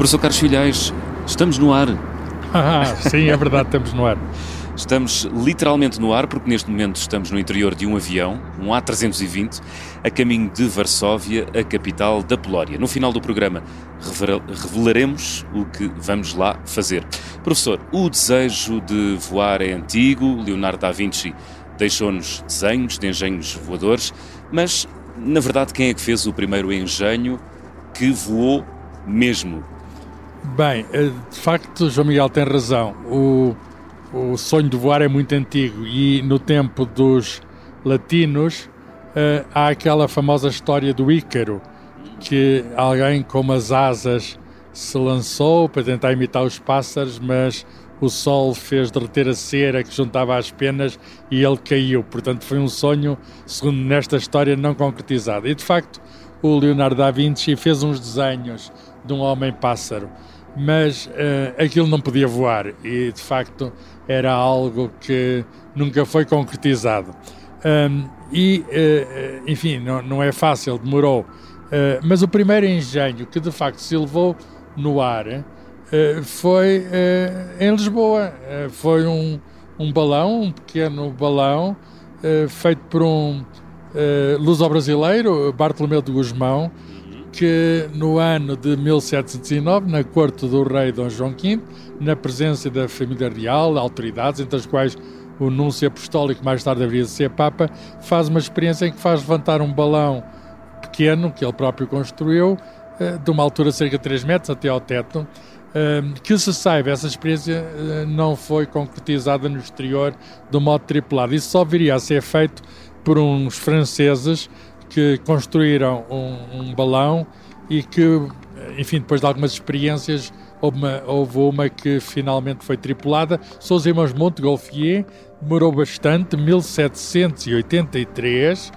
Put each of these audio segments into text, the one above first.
Professor Carlos Filhais, estamos no ar. Ah, sim, é verdade, estamos no ar. Estamos literalmente no ar porque neste momento estamos no interior de um avião, um A320, a caminho de Varsóvia, a capital da Polónia. No final do programa revelaremos o que vamos lá fazer. Professor, o desejo de voar é antigo, Leonardo da Vinci deixou-nos desenhos de engenhos voadores, mas na verdade quem é que fez o primeiro engenho que voou mesmo? Bem, eh, de facto, João Miguel tem razão. O, o sonho de voar é muito antigo e no tempo dos latinos uh, há aquela famosa história do Ícaro, que alguém com umas asas se lançou para tentar imitar os pássaros, mas o sol fez derreter a cera que juntava às penas e ele caiu. Portanto, foi um sonho, segundo nesta história, não concretizado. E de facto, o Leonardo da Vinci fez uns desenhos de um homem-pássaro, mas uh, aquilo não podia voar e de facto era algo que nunca foi concretizado. Um, e, uh, enfim, não, não, é fácil, demorou. Uh, mas o primeiro engenho que de facto se levou no ar foi em Lisboa. foi um, um balão, um pequeno balão, feito por um luso-brasileiro, Bartolomeu de Guzmão, que no ano de 1709, na corte do rei Dom João V, na presença da família real, autoridades, entre as quais o núncio apostólico, mais tarde haveria de ser Papa, faz uma experiência em que faz levantar um balão pequeno, que ele próprio construiu, eh, de uma altura de cerca de 3 metros até ao teto, eh, que se saiba, essa experiência não foi concretizada no exterior do modo tripulado. Isso só viria a ser feito por uns franceses que construíram um, um balão e que, enfim, depois de algumas experiências, houve uma, houve uma que finalmente foi tripulada. São os irmãos Montgolfier, demorou bastante, 1783,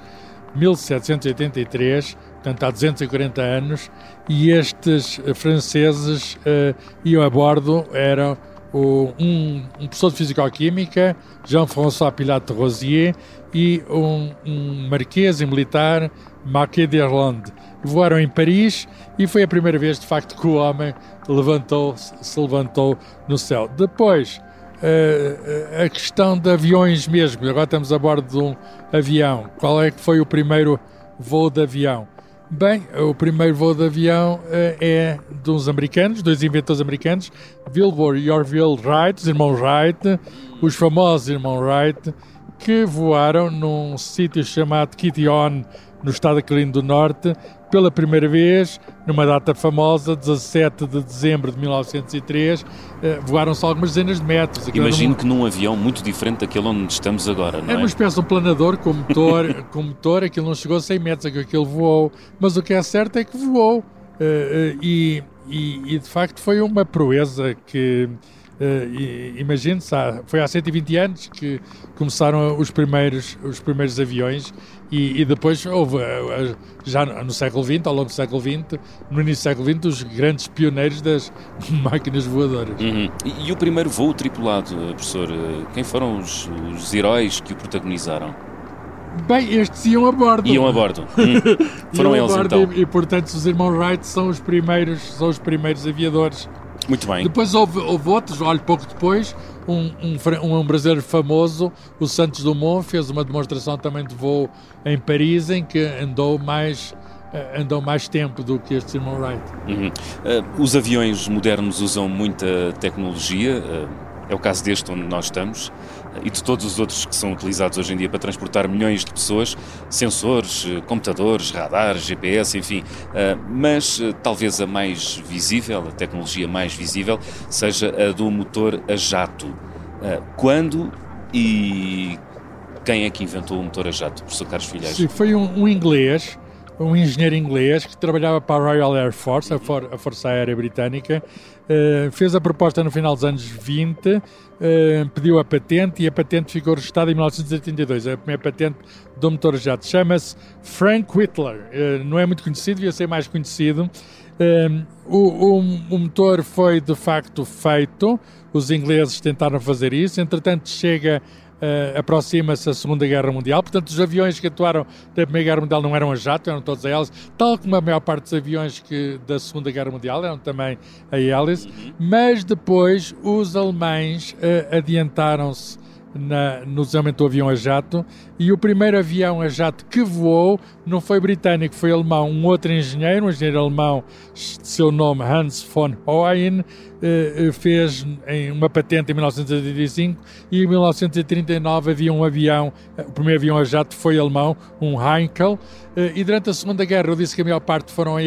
1783, portanto há 240 anos, e estes franceses uh, iam a bordo, eram o, um, um, professor de Fisicoquímica, Jean-François Pilato Rosier, e um, um marquês e militar, Marquês d'Irlande. Voaram em Paris e foi a primeira vez, de facto, que o homem levantou, se levantou no céu. Depois, uh, a questão de aviões mesmo. Agora estamos a bordo de um avião. Qual é que foi o primeiro voo de avião? Bem, o primeiro voo de avião uh, é de uns americanos, dois inventores americanos, Wilbur e Orville Wright, os irmãos Wright, os famosos irmãos Wright, que voaram num sítio chamado Kitty On, no estado da Carolina do Norte, pela primeira vez, numa data famosa, 17 de dezembro de 1903, eh, voaram-se algumas dezenas de metros. Imagino que num avião muito diferente daquele onde estamos agora, não é? Era uma espécie de um planador com motor, com motor, aquilo não chegou a 100 metros, aquilo voou, mas o que é certo é que voou. Eh, eh, e, e, e de facto foi uma proeza que Uh, Imagine-se, foi há 120 anos que começaram os primeiros, os primeiros aviões e, e depois houve, uh, já no século XX, ao longo do século XX, no início do século XX, os grandes pioneiros das máquinas voadoras. Uhum. E, e, o primeiro voo tripulado, professor, quem foram os, os heróis que o protagonizaram? Bem, estes iam a bordo. Iam a bordo. Hum. Foram iam eles então. E, e, portanto os irmãos Wright são os primeiros, são os primeiros aviadores. Muito bem. Depois houve, houve outros, olha, pouco depois, um, um, um, brasileiro famoso, o Santos Dumont, fez uma demonstração também de voo em Paris, em que andou mais eh, andou mais tempo do que este irmão Wright. Uhum. Uh, os aviões modernos usam muita tecnologia, uh, é o caso deste onde nós estamos e de todos os outros que são utilizados hoje em dia para transportar milhões de pessoas, sensores, eh, computadores, radares, GPS, enfim. Eh, mas eh, talvez a mais visível, a tecnologia mais visível, seja a do motor a jato. Quando e quem é que inventou o motor a jato, professor Carlos Filhais? Sim, foi um, um inglês um engenheiro inglês que trabalhava para a Royal Air Force, a, For a Força Aérea Britânica, uh, fez a proposta no final dos anos 20, uh, eh, pediu a patente e a patente ficou registrada em 1982. A primeira patente do motor jato chama-se Frank Whitler. Uh, não é muito conhecido, devia ser mais conhecido. O, o, o, motor foi de facto feito, os ingleses tentaram fazer isso, entretanto chega uh, aproxima-se a Segunda Guerra Mundial. Portanto, os aviões que atuaram da Primeira Guerra Mundial não eram a jato, eram todos a hélice, tal como a maior parte dos aviões que, da Segunda Guerra Mundial eram também a hélice. Uhum. Mas depois os alemães uh, adiantaram-se na, no desenvolvimento do avião a jato e o primeiro avião a jato que voou não foi britânico, foi alemão. Um outro engenheiro, um engenheiro alemão, de seu nome Hans von Hoyen, eh, eh, fez uma patente em 1985 e em 1939 havia um avião, o primeiro avião a jato foi alemão, um Heinkel, eh, e durante a Segunda Guerra eu disse que a maior parte foram a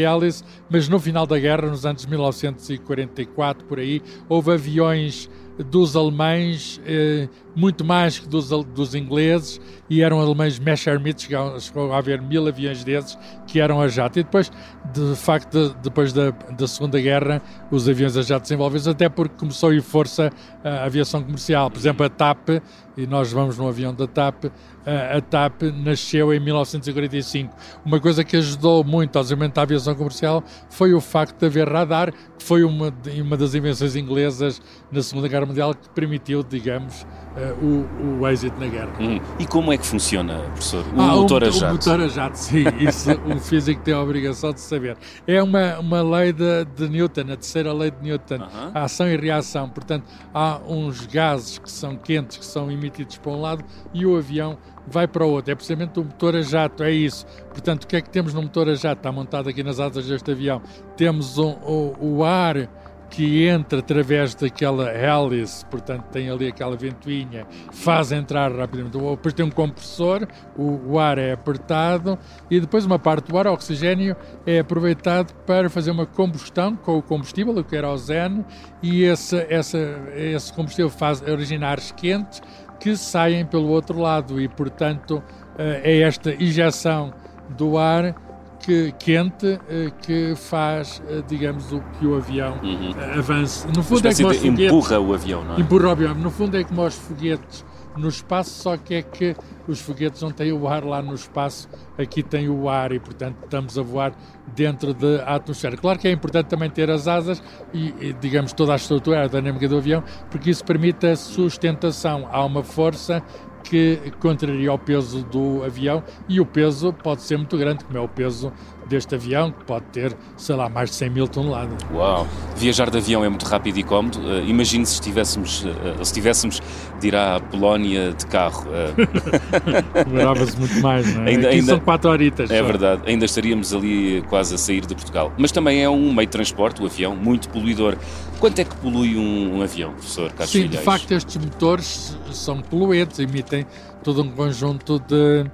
mas no final da guerra, nos anos 1944, por aí, houve aviões dos alemães, eh, muito mais que dos, dos ingleses, e eram alemães Messerschmitt, chegou a haver mil aviões desses que eram a jato. E depois, de facto, de, depois da, da Segunda Guerra, os aviões a jato desenvolveram-se, até porque começou a ir força a aviação comercial. Por exemplo, a TAP, e nós vamos no avião da TAP, a TAP nasceu em 1945. Uma coisa que ajudou muito ao desenvolvimento da aviação comercial foi o facto de haver radar, foi uma, uma das invenções inglesas na Segunda Guerra Mundial que permitiu, digamos, uh, o, o êxito na guerra. Hum. E como é que funciona, professor? O ah, motor a jato? O motor a jato, sim. Isso um físico tem a obrigação de saber. É uma, uma lei de, de Newton, a terceira lei de Newton. Uh -huh. A ação e reação. Portanto, há uns gases que são quentes, que são emitidos para um lado e o avião vai para o outro. É precisamente o motor a jato, é isso. Portanto, o que é que temos no motor a jato? Está montado aqui nas asas deste avião. Temos um, o, o ar que entra através daquela hélice, portanto tem ali aquela ventoinha, faz entrar rapidamente. Depois tem um compressor, o, o, ar é apertado e depois uma parte do ar, o oxigênio, é aproveitado para fazer uma combustão com o combustível, o querosene, e esse, essa, esse combustível faz originar quentes que saem pelo outro lado e, portanto, eh, é esta injeção do ar que, quente eh, que faz, eh, digamos, o que o avião uhum. avance. No fundo é como os foguetes, empurra o avião, não é? Empurra o avião. No fundo é como os foguetes no espaço, só que é que os foguetes não têm o ar lá no espaço, aqui tem o ar e, portanto, estamos a voar dentro da atmosfera. Claro que é importante também ter as asas e, e, digamos, toda a estrutura aerodinâmica do avião, porque isso permite a sustentação. Há uma força que contraria o peso do avião e o peso pode ser muito grande, como é o peso deste avião, que pode ter, sei lá, mais de 100 mil toneladas. Uau! Viajar de avião é muito rápido e cómodo. Uh, imagine se estivéssemos, uh, se tivéssemos de ir à Polónia de carro. Uh... Demorava-se muito mais, não é? Ainda, Aqui ainda, são 4 horitas. É só. verdade, ainda estaríamos ali quase a sair de Portugal. Mas também é um meio de transporte, o avião, muito poluidor. Quanto é que polui um, um avião, professor Carlos Sim, de facto estes motores são poluentes, emitem todo um conjunto de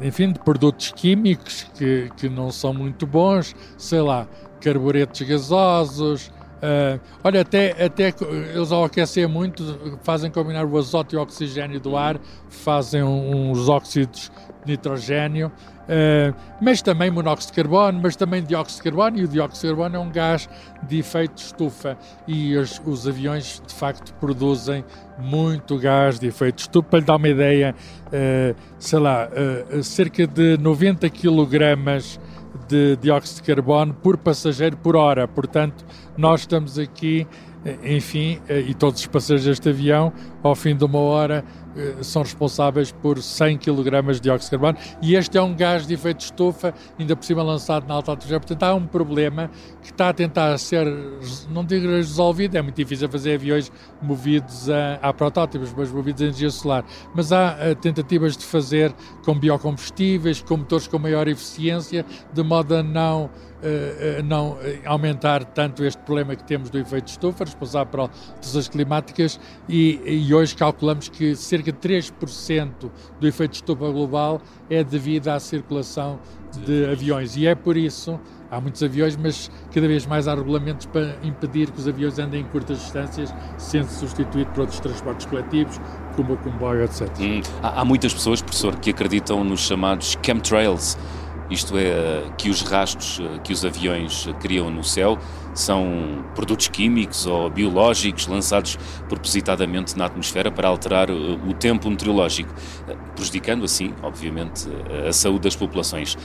enfim, de produtos químicos que, que não são muito bons, sei lá, carburetos gasosos. Uh, olha, até, até eles ao aquecer muito fazem combinar o azoto e o oxigênio do ar, fazem uns óxidos de nitrogênio Uh, mas também monóxido de carbono, mas também dióxido de carbono, e o dióxido de carbono é um gás de efeito estufa, e os, os aviões de facto produzem muito gás de efeito estufa. Para lhe dar uma ideia, uh, sei lá, uh, cerca de 90 kg de dióxido de carbono por passageiro por hora, portanto, nós estamos aqui enfim, e todos os passageiros deste avião, ao fim de uma hora, eh, são responsáveis por 100 kg de dióxido de carbono e este é um gás de efeito estufa, ainda por cima lançado na alta atmosfera. Portanto, há um problema que está a tentar ser, não digo resolvido, é muito difícil fazer aviões movidos a, a protótipos, mas movidos a energia solar. Mas há uh, tentativas de fazer com biocombustíveis, com motores com maior eficiência, de modo a não não uh, aumentar tanto este problema que temos do efeito estufa, responsável por alterações climáticas, e, e, hoje calculamos que cerca de 3% do efeito estufa global é devido à circulação de aviões. E é por isso, há muitos aviões, mas cada vez mais há regulamentos para impedir que os aviões andem em curtas distâncias, sendo substituído por outros transportes coletivos, como o comboio, etc. Hum, há, há muitas pessoas, professor, que acreditam nos chamados chemtrails isto é, que os rastros que os aviões criam no céu são produtos químicos ou biológicos lançados propositadamente na atmosfera para alterar o tempo meteorológico, prejudicando assim, obviamente, a saúde das populações.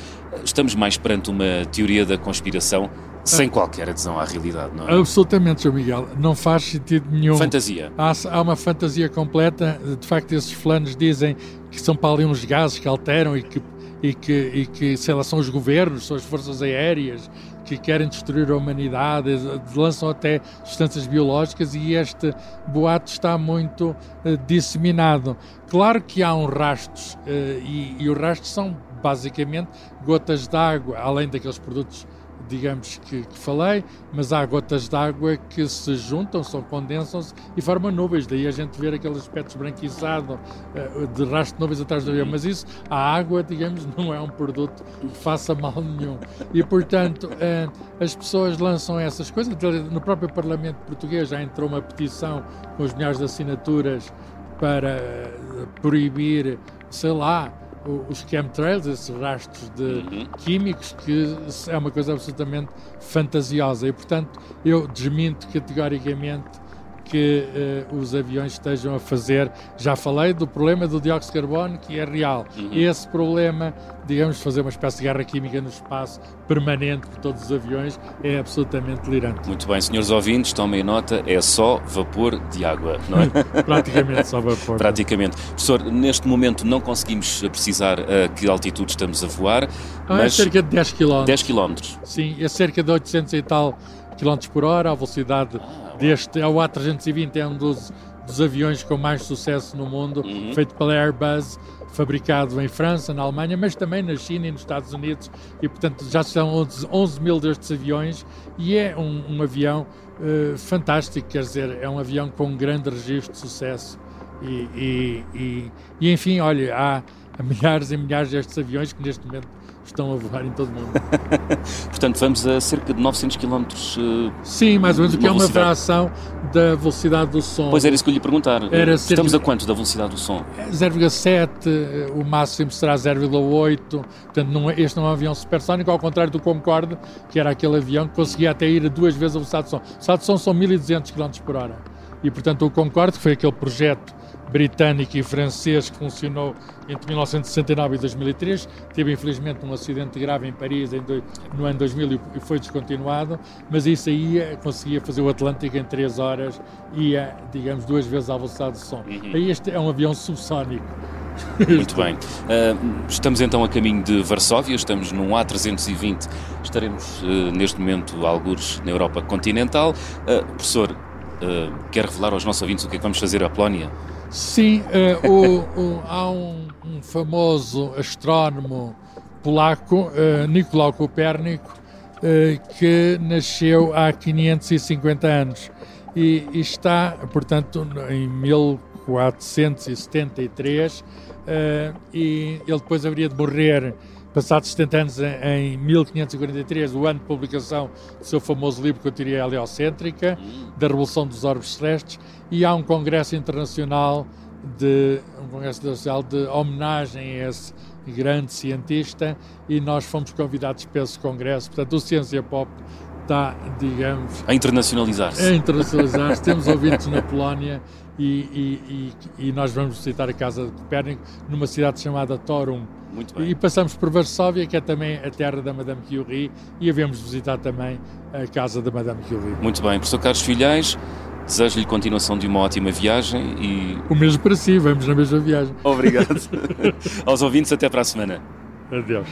Estamos mais perante uma teoria da conspiração sem qualquer adesão à realidade, não é? Absolutamente, João Miguel. Não faz sentido nenhum. Fantasia. Há, há uma fantasia completa. De facto, esses fulanos dizem que são para ali uns gases que alteram e que, e que, e que sei lá, são os governos, são as forças aéreas que querem destruir a humanidade, lançam até substâncias biológicas e este boato está muito uh, disseminado. Claro que há uns rastros uh, e, e os rastros são basicamente gotas d'água, além daqueles produtos digamos que, que, falei, mas há gotas d'água que se juntam, são condensam-se e formam nuvens. Daí a gente vê aquele aspecto esbranquiçado uh, de rastro de nuvens atrás do avião. Mas isso, a água, digamos, não é um produto que faça mal nenhum. E, portanto, uh, as pessoas lançam essas coisas. No próprio Parlamento Português já entrou uma petição com os milhares de assinaturas para uh, proibir, sei lá, os chemtrails, esses rastros de uhum. químicos, que é uma coisa absolutamente fantasiosa. E, portanto, eu desminto categoricamente que uh, os aviões estejam a fazer. Já falei do problema do dióxido de carbono, que é real. Uhum. Esse problema, digamos, fazer uma espécie de guerra química no espaço permanente por todos os aviões é absolutamente delirante. Muito bem, senhores ouvintes, tomem nota, é só vapor de água, não é? Praticamente só vapor. Praticamente. Professor, neste momento não conseguimos precisar a que altitude estamos a voar, ah, é mas... É cerca de 10 km. 10 km. Sim, é cerca de 800 e tal km por hora, a velocidade deste, é o A320 é um dos, dos aviões com mais sucesso no mundo, uhum. feito pela Airbus, fabricado em França, na Alemanha, mas também na China e nos Estados Unidos, e portanto já são 11, 11 mil destes aviões, e é um, um avião uh, fantástico, quer dizer, é um avião com um grande registro de sucesso. E, e, e, e enfim, olha, há milhares e milhares destes aviões que neste momento estão a voar em todo o mundo. Portanto, vamos a cerca de 900 km. Uh, Sim, mais ou menos, o que é uma fração da velocidade do som. Pois era isso que eu lhe perguntar. Era Estamos a quanto da velocidade do som? 0,7, o máximo será 0,8. Portanto, não, é, este não é um avião supersónico, ao contrário do Concorde, que era aquele avião que conseguia até ir a duas vezes a velocidade do som. A velocidade do som são 1200 km por hora. E, portanto, o Concorde, que foi aquele projeto britânico e francês que funcionou entre 1969 e 2003. Teve, infelizmente, um acidente grave em Paris em do, no ano 2000 e foi descontinuado, mas isso aí eh, conseguia fazer o Atlântico em 3 horas e ia, digamos, duas vezes a velocidade de som. Uhum. Aí este é um avião subsónico. Muito bem. Uh, estamos então a caminho de Varsóvia, estamos num A320, estaremos uh, neste momento algures na Europa continental. Uh, professor, quer revelar aos nossos ouvintes o que é que vamos fazer à Polónia? Sim, uh, o, o, há um, um, famoso astrónomo polaco, uh, Nicolau Copérnico, uh, que nasceu há 550 anos e, e está, portanto, em 1473 e ele depois haveria de morrer passados 70 anos, em 1543, o ano de publicação do seu famoso livro com a teoria heliocêntrica, da Revolução dos Orbes Celestes, e há um congresso internacional de um congresso internacional de homenagem a esse grande cientista e nós fomos convidados para esse congresso. Portanto, o Ciência Pop está, digamos... A internacionalizar-se. A internacionalizar-se. Temos ouvintes na Polónia e, e, e, e, nós vamos visitar a Casa de Copérnico numa cidade chamada Torum. Muito bem. E passamos por Varsóvia, que é também a terra da Madame Curie, e havemos visitar também a casa da Madame Curie. Muito bem. Professor Carlos Filhais, desejo-lhe continuação de uma ótima viagem e... O mesmo para si, vamos na mesma viagem. Obrigado. Aos ouvintes, até para a semana. Adeus.